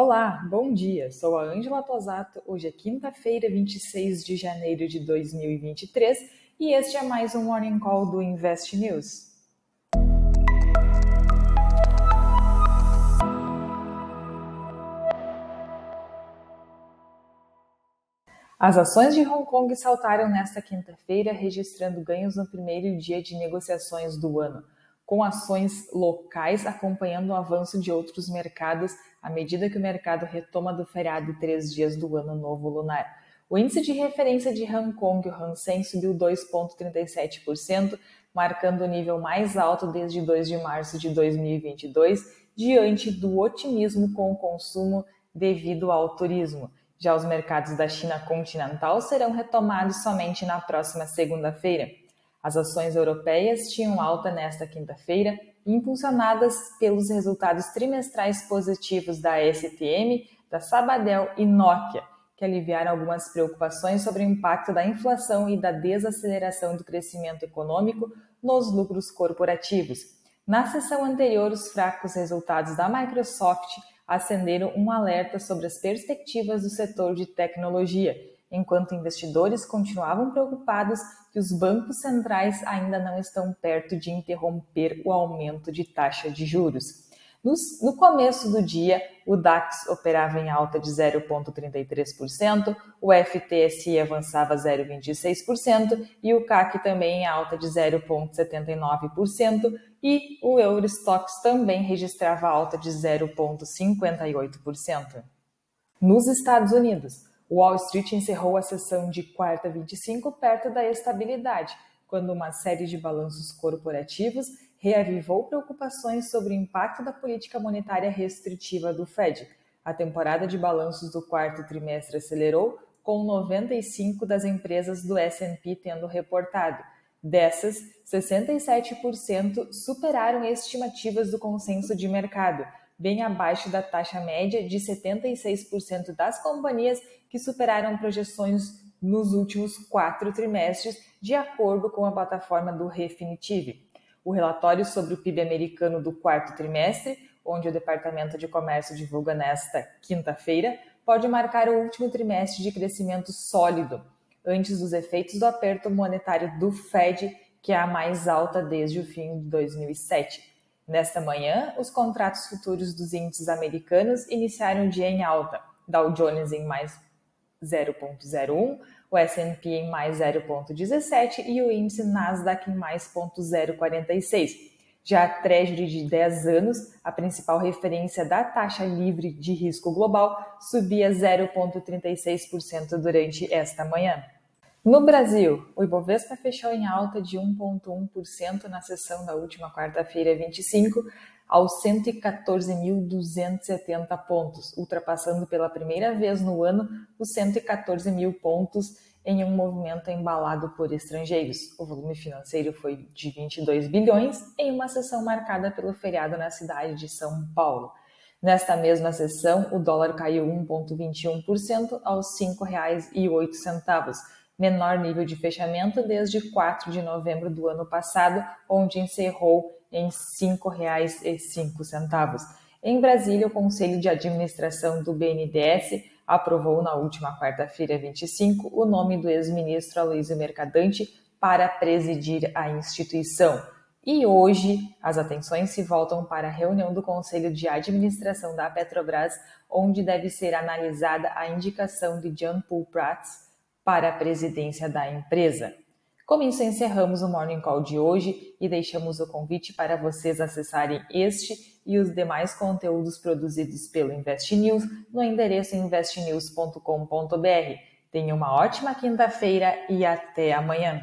Olá, bom dia. Sou a Ângela Tosato. Hoje é quinta-feira, 26 de janeiro de 2023 e este é mais um Morning Call do Invest News. As ações de Hong Kong saltaram nesta quinta-feira, registrando ganhos no primeiro dia de negociações do ano com ações locais acompanhando o avanço de outros mercados à medida que o mercado retoma do feriado de três dias do ano novo lunar. O índice de referência de Hong Kong, o Hang Seng, subiu 2,37%, marcando o nível mais alto desde 2 de março de 2022, diante do otimismo com o consumo devido ao turismo. Já os mercados da China continental serão retomados somente na próxima segunda-feira. As ações europeias tinham alta nesta quinta-feira, impulsionadas pelos resultados trimestrais positivos da STM, da Sabadell e Nokia, que aliviaram algumas preocupações sobre o impacto da inflação e da desaceleração do crescimento econômico nos lucros corporativos. Na sessão anterior, os fracos resultados da Microsoft acenderam um alerta sobre as perspectivas do setor de tecnologia enquanto investidores continuavam preocupados que os bancos centrais ainda não estão perto de interromper o aumento de taxa de juros. No, começo do dia, o DAX operava em alta de 0,33%, o FTSE avançava 0,26% e o CAC também em alta de 0,79% e o Eurostox também registrava alta de 0,58%. Nos Estados Unidos, Wall Street encerrou a sessão de quarta 25 perto da estabilidade, quando uma série de balanços corporativos reavivou preocupações sobre o impacto da política monetária restritiva do Fed. A temporada de balanços do quarto trimestre acelerou, com 95 das empresas do S&P tendo reportado. Dessas, 67% superaram estimativas do consenso de mercado, bem abaixo da taxa média de 76% das companhias que superaram projeções nos últimos quatro trimestres, de acordo com a plataforma do Refinitiv. O relatório sobre o PIB americano do quarto trimestre, onde o Departamento de Comércio divulga nesta quinta-feira, pode marcar o último trimestre de crescimento sólido, antes dos efeitos do aperto monetário do Fed, que é a mais alta desde o fim de 2007. Nesta manhã, os contratos futuros dos índices americanos iniciaram o dia em alta. Dow Jones em mais 0,01, o S&P em mais 0,17 e o índice Nasdaq em mais 0,046. Já a Treasury de 10 anos, a principal referência da taxa livre de risco global, subia 0,36% durante esta manhã. No Brasil, o Ibovespa fechou em alta de 1,1% na sessão da última quarta-feira, 25, aos 114.270 pontos, ultrapassando pela primeira vez no ano os 114 mil pontos em um movimento embalado por estrangeiros. O volume financeiro foi de 22 bilhões em uma sessão marcada pelo feriado na cidade de São Paulo. Nesta mesma sessão, o dólar caiu 1,21% aos R$ 5,08 menor nível de fechamento desde 4 de novembro do ano passado, onde encerrou em R$ 5,05. Em Brasília, o Conselho de Administração do BNDES aprovou na última quarta-feira, 25, o nome do ex-ministro Aloysio Mercadante para presidir a instituição. E hoje, as atenções se voltam para a reunião do Conselho de Administração da Petrobras, onde deve ser analisada a indicação de Jean Paul Prats para a presidência da empresa. Com isso, encerramos o Morning Call de hoje e deixamos o convite para vocês acessarem este e os demais conteúdos produzidos pelo Invest News no endereço investnews.com.br. Tenha uma ótima quinta-feira e até amanhã.